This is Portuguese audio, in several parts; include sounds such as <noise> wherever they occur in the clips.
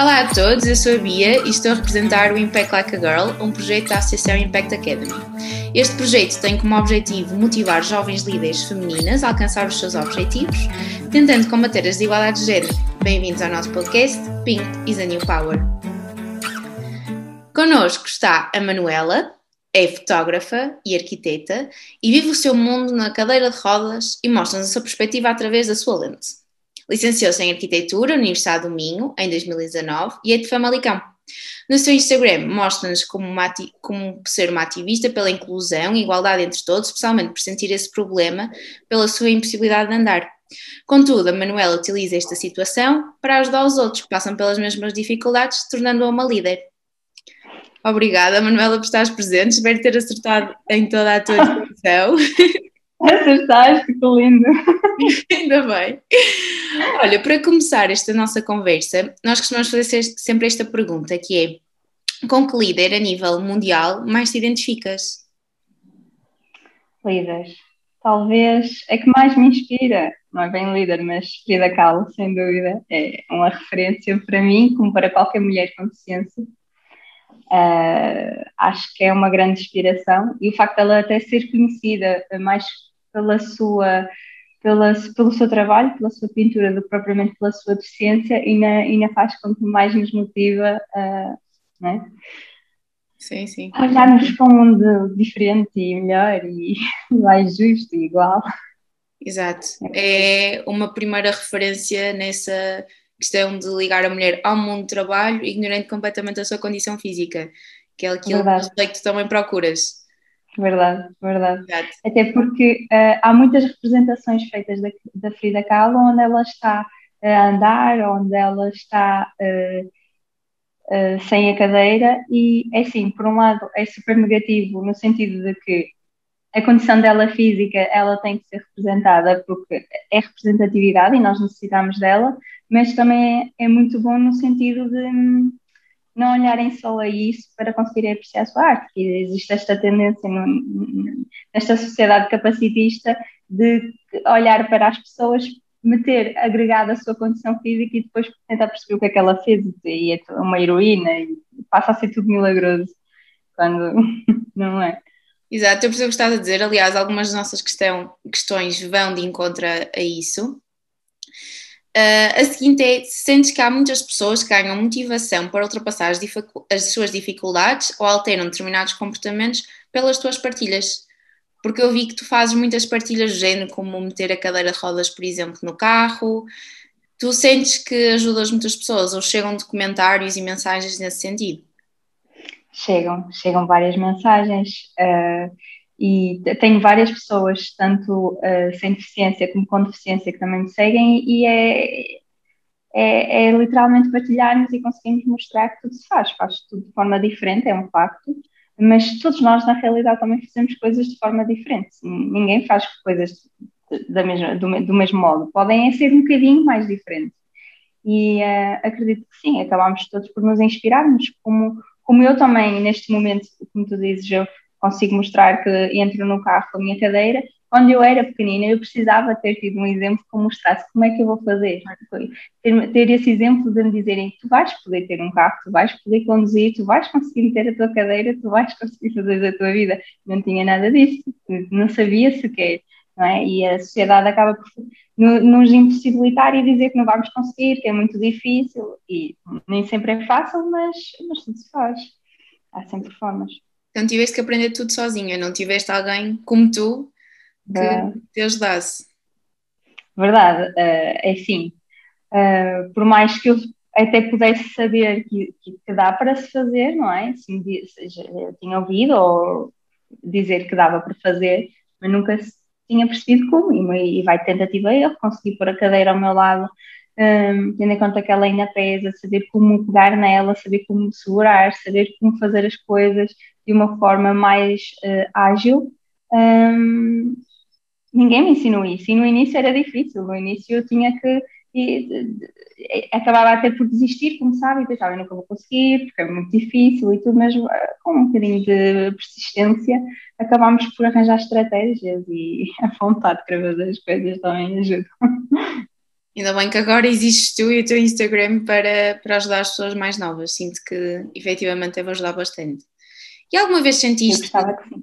Olá a todos, eu sou a Bia e estou a representar o Impact Like a Girl, um projeto da Associação Impact Academy. Este projeto tem como objetivo motivar jovens líderes femininas a alcançar os seus objetivos, tentando combater as desigualdades de género. Bem-vindos ao nosso podcast Pink is a New Power. Connosco está a Manuela, é fotógrafa e arquiteta e vive o seu mundo na cadeira de rodas e mostra-nos a sua perspectiva através da sua lente. Licenciou-se em Arquitetura na Universidade do Minho em 2019 e é de Famalicão. No seu Instagram mostra-nos como, como, ser uma ativista pela inclusão e igualdade entre todos, especialmente por sentir esse problema pela sua impossibilidade de andar. Contudo, a Manuela utiliza esta situação para ajudar os outros que passam pelas mesmas dificuldades, tornando-a uma líder. Obrigada, Manuela, por estares presente. Espero ter acertado em toda a tua <laughs> descrição. Acertaste, que lindo! <laughs> Ainda bem. Olha, para começar esta nossa conversa, nós costumamos fazer sempre esta pergunta, que é com que líder a nível mundial mais te identificas? Líder. Talvez é que mais me inspira, não é bem líder, mas Frida Kahlo, sem dúvida, é uma referência para mim, como para qualquer mulher com deficiência. Uh, acho que é uma grande inspiração e o facto dela até ser conhecida mais pela sua pela, pelo seu trabalho, pela sua pintura, do que propriamente pela sua deficiência, ainda, ainda faz com que mais nos motiva a. Né? Sim, sim. Olharmos para um mundo diferente e melhor e <laughs> mais justo e igual. Exato. É uma primeira referência nessa questão de ligar a mulher ao mundo do trabalho, ignorando completamente a sua condição física, que é aquilo que tu também procuras. Verdade, verdade. Até porque uh, há muitas representações feitas da, da Frida Kahlo onde ela está a andar, onde ela está uh, uh, sem a cadeira, e é assim, por um lado é super negativo no sentido de que a condição dela física ela tem que ser representada porque é representatividade e nós necessitamos dela, mas também é, é muito bom no sentido de hum, não olharem só a isso para conseguirem apreciar a sua arte, que existe esta tendência no, nesta sociedade capacitista de olhar para as pessoas, meter agregada a sua condição física e depois tentar perceber o que é que ela fez e é uma heroína e passa a ser tudo milagroso quando <laughs> não é. Exato, eu percebo o que estás a dizer. Aliás, algumas das nossas questão, questões vão de encontro a isso. Uh, a seguinte é: sentes que há muitas pessoas que ganham motivação para ultrapassar as, as, suas dificuldades ou alteram determinados comportamentos pelas tuas partilhas? Porque eu vi que tu fazes muitas partilhas do género, como meter a cadeira de rodas, por exemplo, no carro. Tu sentes que ajudas muitas pessoas ou chegam documentários e mensagens nesse sentido? Chegam, chegam várias mensagens. Uh e tenho várias pessoas, tanto uh, sem deficiência como com deficiência, que também me seguem, e é, é, é, literalmente partilharmos e conseguimos mostrar que tudo se faz, faz tudo de forma diferente, é um facto, mas todos nós, na realidade, também fazemos coisas de forma diferente. Ninguém faz coisas da mesma, do, do mesmo modo, podem ser um bocadinho mais diferentes. E uh, acredito que sim, acabamos todos por nos inspirarmos, como, como eu também, neste momento, como tu dizes, eu consigo mostrar que entro no carro com a minha cadeira. Quando eu era pequenina, eu precisava ter tido um exemplo que mostrasse como é que eu vou fazer. Ter, ter esse exemplo de me dizerem: tu vais poder ter um carro, tu vais poder conduzir, tu vais conseguir ter a tua cadeira, tu vais conseguir fazer a tua vida. Não tinha nada disso, não sabia sequer. Não é? E a sociedade acaba por nos impossibilitar e dizer que não vamos conseguir, que é muito difícil. E nem sempre é fácil, mas, mas tudo se faz. Há sempre formas. Então tiveste que aprender tudo sozinha, não tiveste alguém como tu que é. te ajudasse. Verdade, uh, é assim, uh, por mais que eu até pudesse saber que, que, dá para se fazer, não é? Se seja, eu tinha ouvido ou dizer que dava para fazer, mas nunca tinha percebido como, e, e vai tentativa eu consegui pôr a cadeira ao meu lado, um, tendo em conta que ela ainda pesa, saber como pegar nela, saber como segurar, saber como fazer as coisas de uma forma mais uh, ágil. Um, ninguém me ensinou isso e no início era difícil. No início eu tinha que e, acabava até por desistir, como sabe, e pensava, eu nunca vou conseguir, porque é muito difícil e tudo, mas eh, com um bocadinho de persistência acabámos por arranjar estratégias e <laughs> a vontade de escrever as coisas também ajuda. Ainda bem que agora existes tu e o teu Instagram para, para ajudar as pessoas mais novas. Sinto que efetivamente deve ajudar bastante. E alguma vez sentiste. Eu, que sim.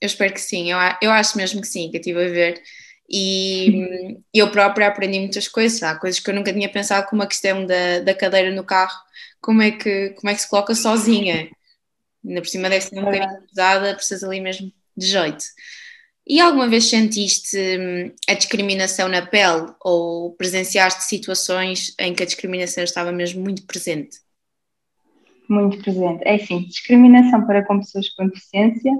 eu espero que sim, eu, eu acho mesmo que sim, que eu estive a ver. E eu própria aprendi muitas coisas. Há coisas que eu nunca tinha pensado, como a questão da, da cadeira no carro, como é, que, como é que se coloca sozinha. Ainda por cima deve ser um bocadinho pesada, precisa ali mesmo de jeito. E alguma vez sentiste hum, a discriminação na pele ou presenciaste situações em que a discriminação estava mesmo muito presente? Muito presente. É assim, discriminação para com pessoas com deficiência,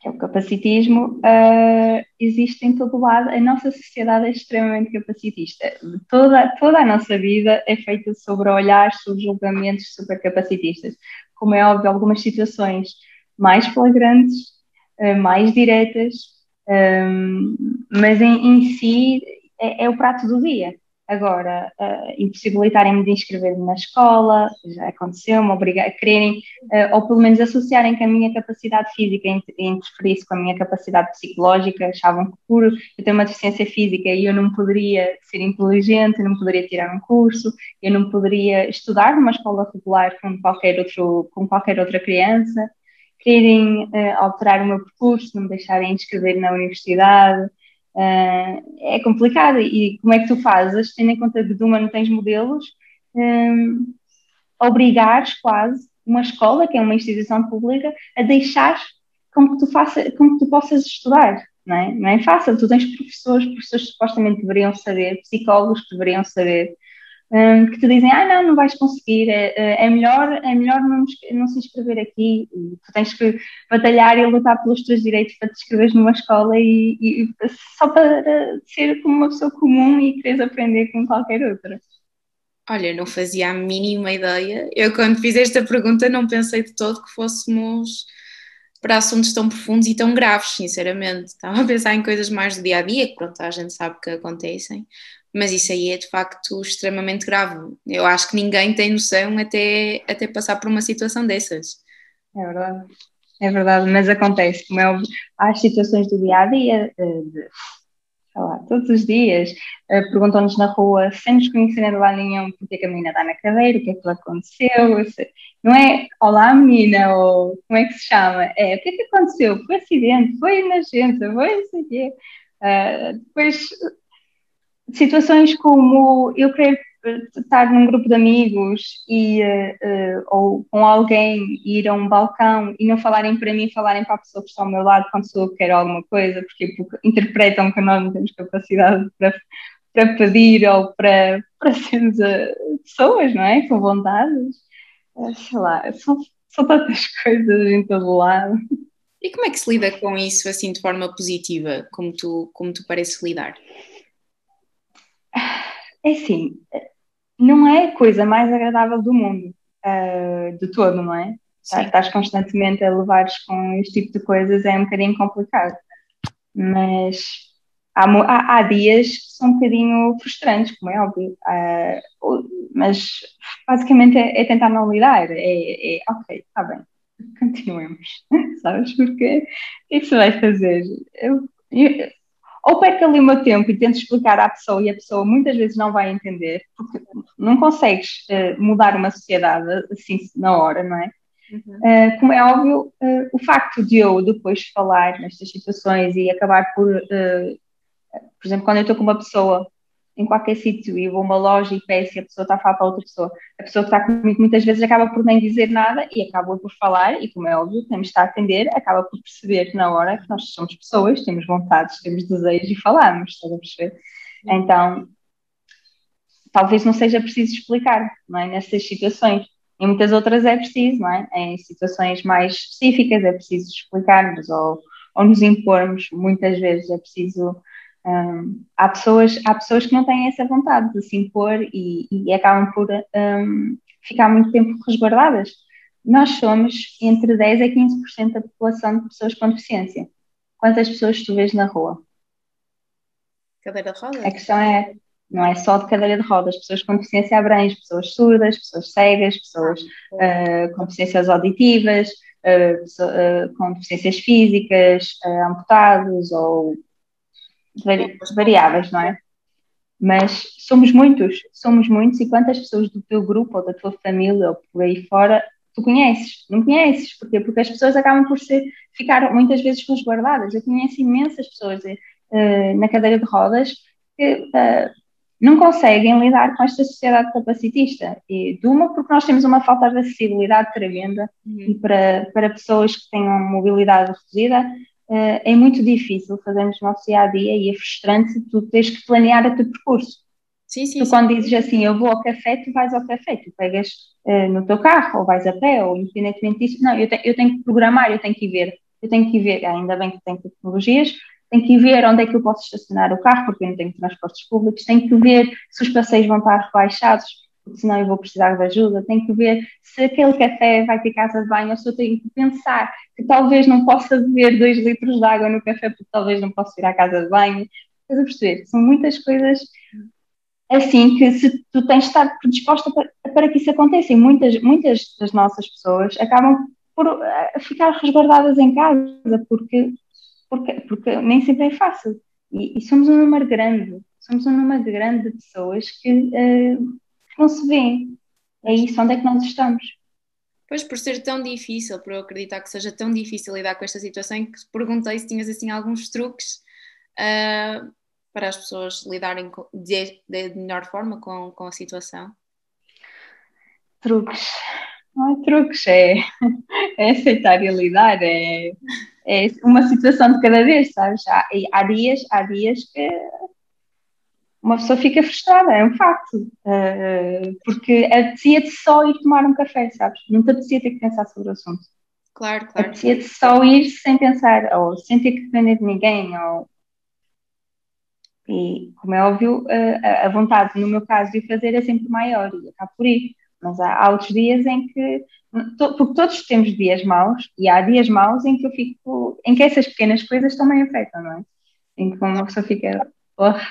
que é o capacitismo, uh, existe em todo lado. A nossa sociedade é extremamente capacitista. Toda, toda a nossa vida é feita sobre olhares, sobre julgamentos super capacitistas. Como é óbvio, algumas situações mais flagrantes mais diretas, um, mas em, em si é, é, o prato do dia. Agora, uh, impossibilitarem-me de inscrever-me na escola, já aconteceu-me, obrigar, quererem, uh, ou pelo menos associarem que a minha capacidade física interferisse com a minha capacidade psicológica, achavam que por eu ter uma deficiência física e eu não poderia ser inteligente, não poderia tirar um curso, eu não poderia estudar numa escola regular com qualquer, outro, com qualquer outra criança, quererem uh, alterar o meu percurso, não me deixarem inscrever na universidade. Uh, é complicado. E como é que tu fazes, tendo em conta que de uma não tens modelos, um, eh, obrigares quase uma escola, que é uma instituição pública, a deixar com que tu, faça, com que tu possas estudar. Não é? não é fácil, tu tens professores, professores supostamente deveriam saber, psicólogos deveriam saber, um, que te dizem, ah, não, não vais conseguir, é, é, é melhor, é melhor não, não, se inscrever aqui, tu tens que batalhar e lutar pelos teus direitos para te inscreveres numa escola e, e, só para ser como uma pessoa comum e quereres aprender como qualquer outra. Olha, não fazia a mínima ideia. Eu, quando fiz esta pergunta, não pensei de todo que fôssemos para assuntos tão profundos e tão graves, sinceramente. Estava a pensar em coisas mais do dia a dia, que pronto, a gente sabe que acontecem, mas isso aí é de facto extremamente grave. Eu acho que ninguém tem noção até, até passar por uma situação dessas. É verdade, é verdade, mas acontece, como é óbvio, há as situações do dia a dia, eh, de, lá, todos os dias, eh, perguntam-nos na rua, sem nos conhecerem de lá nenhum, porque é que a menina está na cadeira, o que é que lhe aconteceu, não é olá menina, ou como é que se chama, é o que é que aconteceu, foi acidente, foi emergência, foi não sei o quê. Uh, depois situações como eu querer estar num grupo de amigos e, uh, ou com alguém ir a um balcão e não falarem para mim, falarem para a pessoa que está ao meu lado quando sou eu quero alguma coisa, porque, porque interpretam que nós não temos capacidade para, para pedir ou para, para sermos uh, pessoas, não é? Com vontades. Uh, sei lá, são, são tantas <laughs> coisas em todo lado. E como é que se lida com isso assim de forma positiva, como tu, como tu pareces lidar? É assim, não é a coisa mais agradável do mundo, uh, de todo, não é? Sim. Estás constantemente a levares com este tipo de coisas, é um bocadinho complicado. Mas há, há, há dias que são um bocadinho frustrantes, como é óbvio. Uh, mas basicamente é, é, tentar não lidar. É, é ok, está bem, <laughs> continuemos. <laughs> Sabes? Porque o que é que se vai fazer? Eu, eu, ou perco ali o meu tempo e tento explicar à pessoa e a pessoa muitas vezes não vai entender, porque não consegues uh, mudar uma sociedade assim na hora, não é? Uhum. Uh, como é óbvio, uh, o facto de eu depois falar nestas situações e acabar por, por exemplo, quando eu estou com uma pessoa em qualquer sítio e vou a uma loja e peço e a pessoa está a falar para outra pessoa, a pessoa que está comigo muitas vezes acaba por nem dizer nada e acaba por falar, e como é óbvio, temos de estar a atender, acaba por perceber na hora que nós somos pessoas, temos vontades, temos desejos e falamos, estás a perceber? Então, talvez não seja preciso explicar, não é? Nessas situações. Em muitas outras é preciso, não é? Em situações mais específicas é preciso explicarmos ou, ou nos impormos, muitas vezes é preciso um, há, pessoas, há pessoas que não têm essa vontade de se impor e, e acabam por um, ficar muito tempo resguardadas. Nós somos entre 10% a 15% da população de pessoas com deficiência. Quantas pessoas tu vês na rua? Cadeira de rodas? A questão é, não é só de cadeira de rodas, pessoas com deficiência abrange, pessoas surdas, pessoas cegas, pessoas uh, com deficiências auditivas, uh, uh, com deficiências físicas, amputados ou variáveis, não é? mas somos muitos, somos muitos, e quantas pessoas do teu grupo ou da tua família ou por aí fora tu conheces? Não conheces, porquê? Porque as pessoas acabam por ser, ficar muitas vezes resguardadas. Eu conheço imensas pessoas uh, na cadeira de rodas que uh, não conseguem lidar com esta sociedade capacitista. E de uma, porque nós temos uma falta de acessibilidade tremenda uhum. e para, para pessoas que tenham mobilidade reduzida é muito difícil fazermos o nosso dia a dia e é frustrante tu tens que planear o teu percurso. Sim, sim, tu sim. quando dizes assim, eu vou ao café, tu vais ao café, tu pegas uh, no teu carro, ou vais a pé, ou independentemente disso, não, eu, te, eu tenho que programar, eu tenho que ir ver, eu tenho que ir ver, ainda bem que tenho tecnologias, tenho que ir ver onde é que eu posso estacionar o carro, porque eu não tenho transportes públicos, tenho que ver se os passeios vão estar rebaixados, senão eu vou precisar de ajuda, tenho que ver se aquele café vai ter casa de banho, ou se eu tenho que pensar que talvez não possa beber dois litros de água no café, porque talvez não possa ir à casa de banho. Estás a perceber? São muitas coisas assim que se tu tens de estar predisposta para, para que isso aconteça. E muitas, muitas das nossas pessoas acabam por eh, ficar resguardadas em casa porque porque, porque nem sempre é fácil. E, e, somos um número grande, somos um número grande de pessoas que, uh, não se vêem. É isso, onde é que nós estamos? Pois, por ser tão difícil, por eu acreditar que seja tão difícil lidar com esta situação, que perguntei se tinhas assim alguns truques uh, para as pessoas lidarem de, de, melhor forma com, com a situação. Truques. Não é truques, é, <laughs> é aceitar e lidar, é é uma situação de cada vez, sabes? Há, há dias, há dias que uma pessoa fica frustrada, é um facto, uh, porque apetecia-te só ir tomar um café, sabes? Não te apetecia ter que pensar sobre o assunto. Claro, claro. Apetecia-te só ir sem pensar, ou sem ter que depender de ninguém, ou... E, como é óbvio, uh, a vontade, no meu caso, de o fazer é sempre maior, e acabo por ir. Mas há, há outros dias em que porque todos temos dias maus e há dias maus em que eu fico, em que essas pequenas coisas também afetam, não é? Em que uma pessoa fica, porra.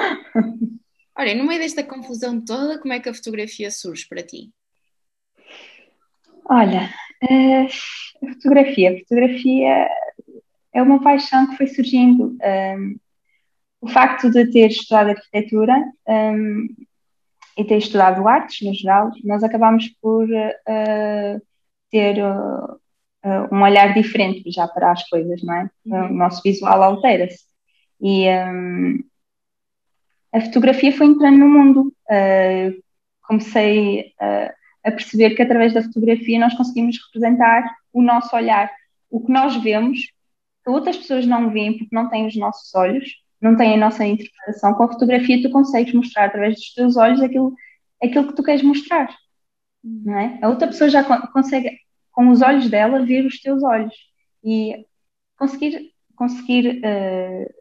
<laughs> Olha, no meio desta confusão toda, como é que a fotografia surge para ti? Olha, eh, a fotografia, a fotografia é uma paixão que foi surgindo. Um, o facto de ter estudado arquitetura um, e ter estudado artes no geral, nós acabamos por uh, ter uh, um olhar diferente já para as coisas, não é? Uhum. O nosso visual altera-se. E um, a fotografia foi entrando no mundo. Uh, comecei a perceber que através da fotografia nós conseguimos representar o nosso olhar. O que nós vemos, que outras pessoas não veem porque não têm os nossos olhos, não tem a nossa interpretação. Com a fotografia, tu consegues mostrar através dos teus olhos aquilo, aquilo que tu queres mostrar. Não é? A outra pessoa já consegue, com os olhos dela, ver os teus olhos e conseguir, conseguir uh,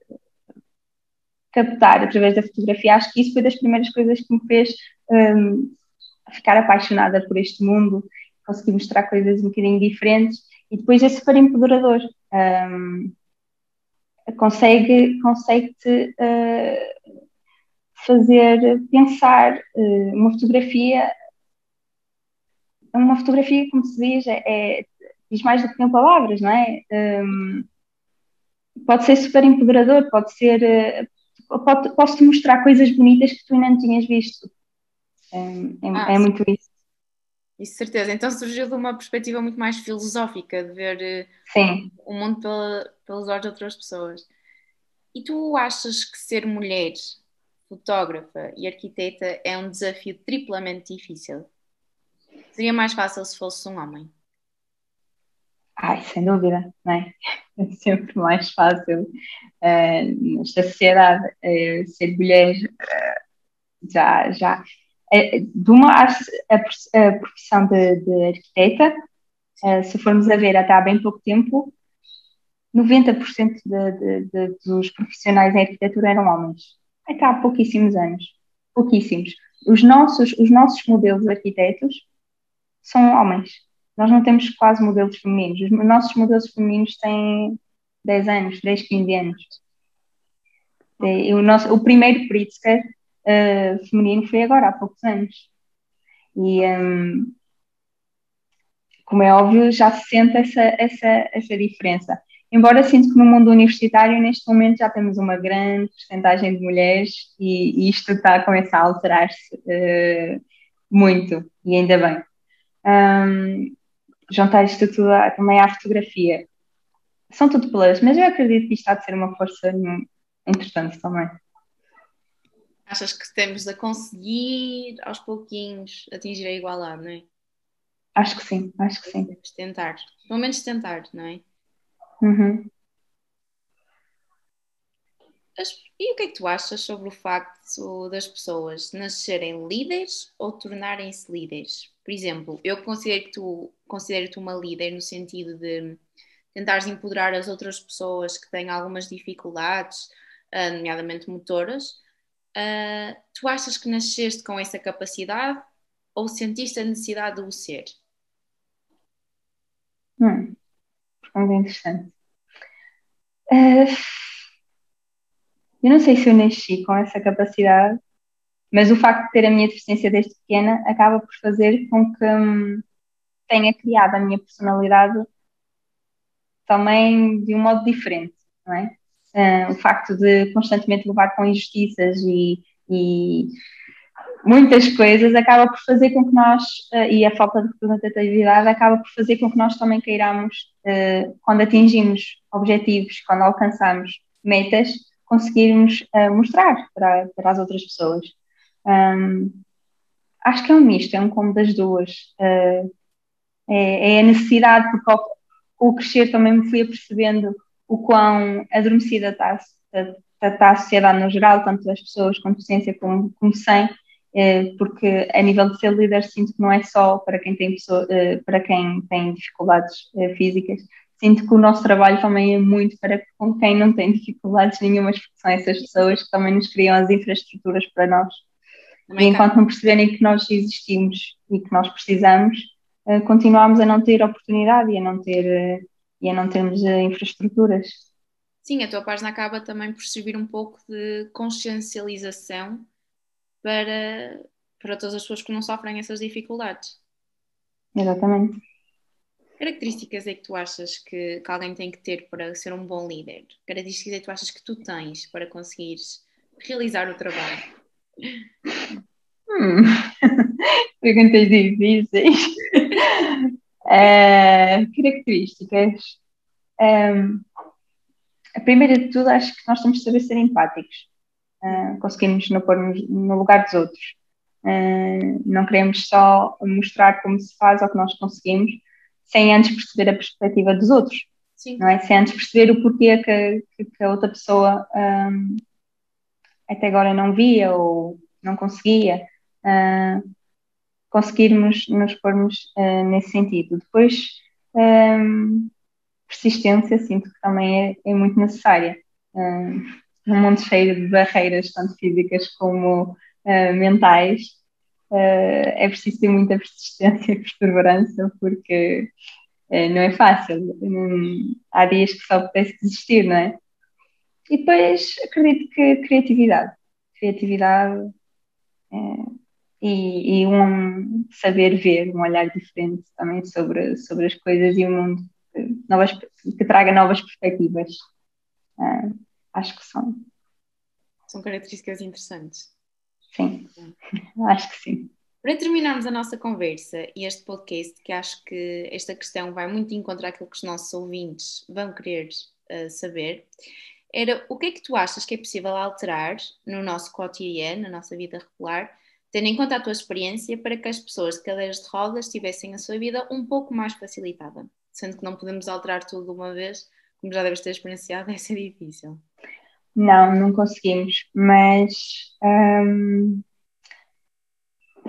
captar através da fotografia. Acho que isso foi das primeiras coisas que me fez um, ficar apaixonada por este mundo, conseguir mostrar coisas um bocadinho diferentes e depois é super empoderador. Um, consegue, consegue-te uh, fazer pensar uh, uma fotografia uma fotografia, como se diz, é, é, diz mais do que mil palavras, não é? Um, pode ser super empoderador, pode ser pode, posso-te mostrar coisas bonitas que tu ainda não tinhas visto é, ah, é muito isso isso, certeza. Então surgiu de uma perspectiva muito mais filosófica, de ver eh, Sim. o mundo pela, pelos olhos de outras pessoas. E tu achas que ser mulher, fotógrafa e arquiteta é um desafio triplamente difícil? Seria mais fácil se fosse um homem? Ai, sem dúvida, não é? <laughs> Sempre mais fácil uh, nesta sociedade uh, ser mulher uh, já, já de uma, a, a profissão de, de arquiteta, se formos a ver até há bem pouco tempo, 90% de, de, de, dos profissionais em arquitetura eram homens. Até há pouquíssimos anos. Pouquíssimos. Os nossos, os nossos modelos de arquitetos são homens. Nós não temos quase modelos femininos. Os nossos modelos femininos têm 10 anos, 10, 15 anos. E o, nosso, o primeiro Pritzker uh, feminino foi agora, há poucos anos. E, um, como é óbvio, já se sente essa, essa, essa diferença. embora sinto que no mundo universitário, neste momento, já temos uma grande porcentagem de mulheres e, e isto está a começar a alterar-se uh, muito, e ainda bem. Um, juntar isto tudo também à fotografia. São tudo plus, mas eu acredito que isto há de ser uma força interessante também. Achas que temos a conseguir aos pouquinhos atingir a igualdade, não é? Acho que sim, acho que sim. Temos tentar, pelo menos tentar, não é? Uhum. E o que é que tu achas sobre o facto das pessoas nascerem líderes ou tornarem-se líderes? Por exemplo, eu considero que tu considero-te uma líder no sentido de tentares empoderar as outras pessoas que têm algumas dificuldades, ah, nomeadamente motoras. Uh, tu achas que nasceste com essa capacidade ou sentiste a necessidade de o ser? Hum, pergunta interessante. Uh, eu não sei se eu nasci com essa capacidade mas o facto de ter a minha deficiência desde pequena acaba por fazer com que hum, tenha criado a minha personalidade também de um modo diferente, não é? Uh, o facto de constantemente levar com injustiças e, e, muitas coisas acaba por fazer com que nós, uh, e a falta de representatividade acaba por fazer com que nós também queiramos, uh, quando atingimos objetivos, quando alcançamos metas, conseguirmos mostrar para, para as outras pessoas. Um, acho que é um misto, é um combo das duas. Uh, é, é, a necessidade, porque ao, ao, crescer também me fui apercebendo o quão adormecida está, está a sociedade no geral, tanto as pessoas com deficiência como, como sem, eh, porque a nível de ser líder sinto que não é só para quem tem, pessoa, para quem tem dificuldades físicas, sinto que o nosso trabalho também é muito para com quem não tem dificuldades nenhumas, porque são essas pessoas que também nos criam as infraestruturas para nós e enquanto não perceberem que nós existimos e que nós precisamos, uh, continuamos a não ter oportunidade e a não, ter, uh, e a não termos uh, infraestruturas. Sim, a tua página acaba também por servir um pouco de consciencialização para, para todas as pessoas que não sofrem essas dificuldades. Exatamente. Características é que tu achas que, que alguém tem que ter para ser um bom líder? Características é que tu achas que tu tens para conseguires realizar o trabalho? Hum. <laughs> Perguntas difíceis. uh, <laughs> características. Um, a primeira de tudo, acho que nós temos de saber ser empáticos. Uh, conseguimos não pôr no lugar dos outros. Uh, não queremos só mostrar como se faz ou que nós conseguimos, sem antes perceber a perspectiva dos outros. Sim. Não é? Sem antes perceber o porquê que, que a outra pessoa um, até agora não via ou não conseguia, uh, conseguirmos nos pormos uh, nesse sentido. Depois, um, persistência, sinto que também é, é muito necessária. Num mundo cheio de barreiras, tanto físicas como uh, mentais, é preciso ter muita <laughs> persistência e perseverança, porque uh, não é fácil. há dias que só apetece desistir, não é? E depois acredito que criatividade. Criatividade é, e, e, um saber ver, um olhar diferente também sobre, sobre as coisas e o mundo, que, novas, que traga novas perspectivas. É, acho que são. São características interessantes. Sim, <laughs> acho que sim. Para terminarmos a nossa conversa e este podcast, que acho que esta questão vai muito encontrar aquilo que os nossos ouvintes vão querer uh, saber, era o que é que tu achas que é possível alterar no nosso cotidiano, na nossa vida regular, tendo em conta a tua experiência, para que as pessoas de cadeiras de rodas tivessem a sua vida um pouco mais facilitada? Sendo que não podemos alterar tudo de uma vez, como já deves ter experienciado, <laughs> é ser difícil. Não, não conseguimos, mas hum,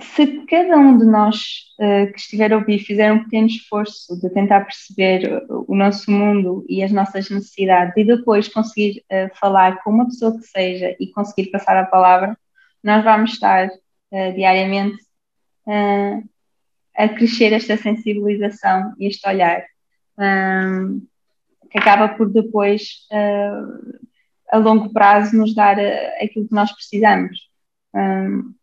se cada um de nós uh, que estiver a ouvir fizer um pequeno esforço de tentar perceber o nosso mundo e as nossas necessidades e depois conseguir uh, falar com uma pessoa que seja e conseguir passar a palavra, nós vamos estar uh, diariamente a crescer esta sensibilização e este olhar um, que acaba por depois, a longo prazo, nos dar aquilo que nós precisamos. Um,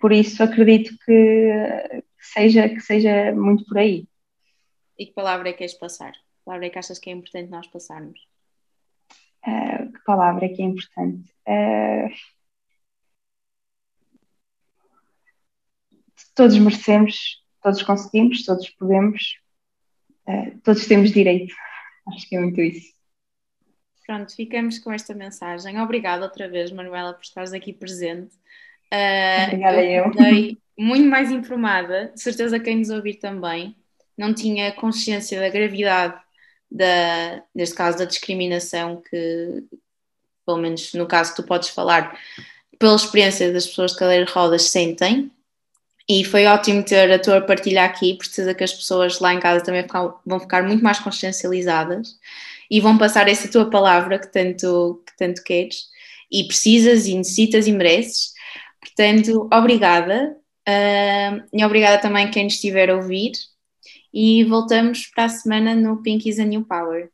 por isso acredito que seja, que seja muito por aí. E que palavra é que queres passar? Que palavra é que achas que é importante nós passarmos? Uh, que palavra é que é importante? Uh, todos merecemos, todos conseguimos, todos podemos, uh, todos temos direito. Acho que é muito isso. Pronto, ficamos com esta mensagem. Obrigada outra vez, Manuela, por estares aqui presente. Uh, Obrigada eu. eu. muito mais informada, de certeza quem nos ouvir também. Não tinha consciência da gravidade da, neste caso, da discriminação que, pelo menos no caso que tu podes falar, pela experiência das pessoas de cadeira de rodas sentem. E foi ótimo ter a tua partilha aqui, precisa que as pessoas lá em casa também vão ficar muito mais consciencializadas e vão passar essa tua palavra que tanto, que tanto queres e precisas e necessitas e mereces. Portanto, obrigada. Uh, e obrigada também quem nos estiver a ouvir. E voltamos para a semana no Pink is a New Power.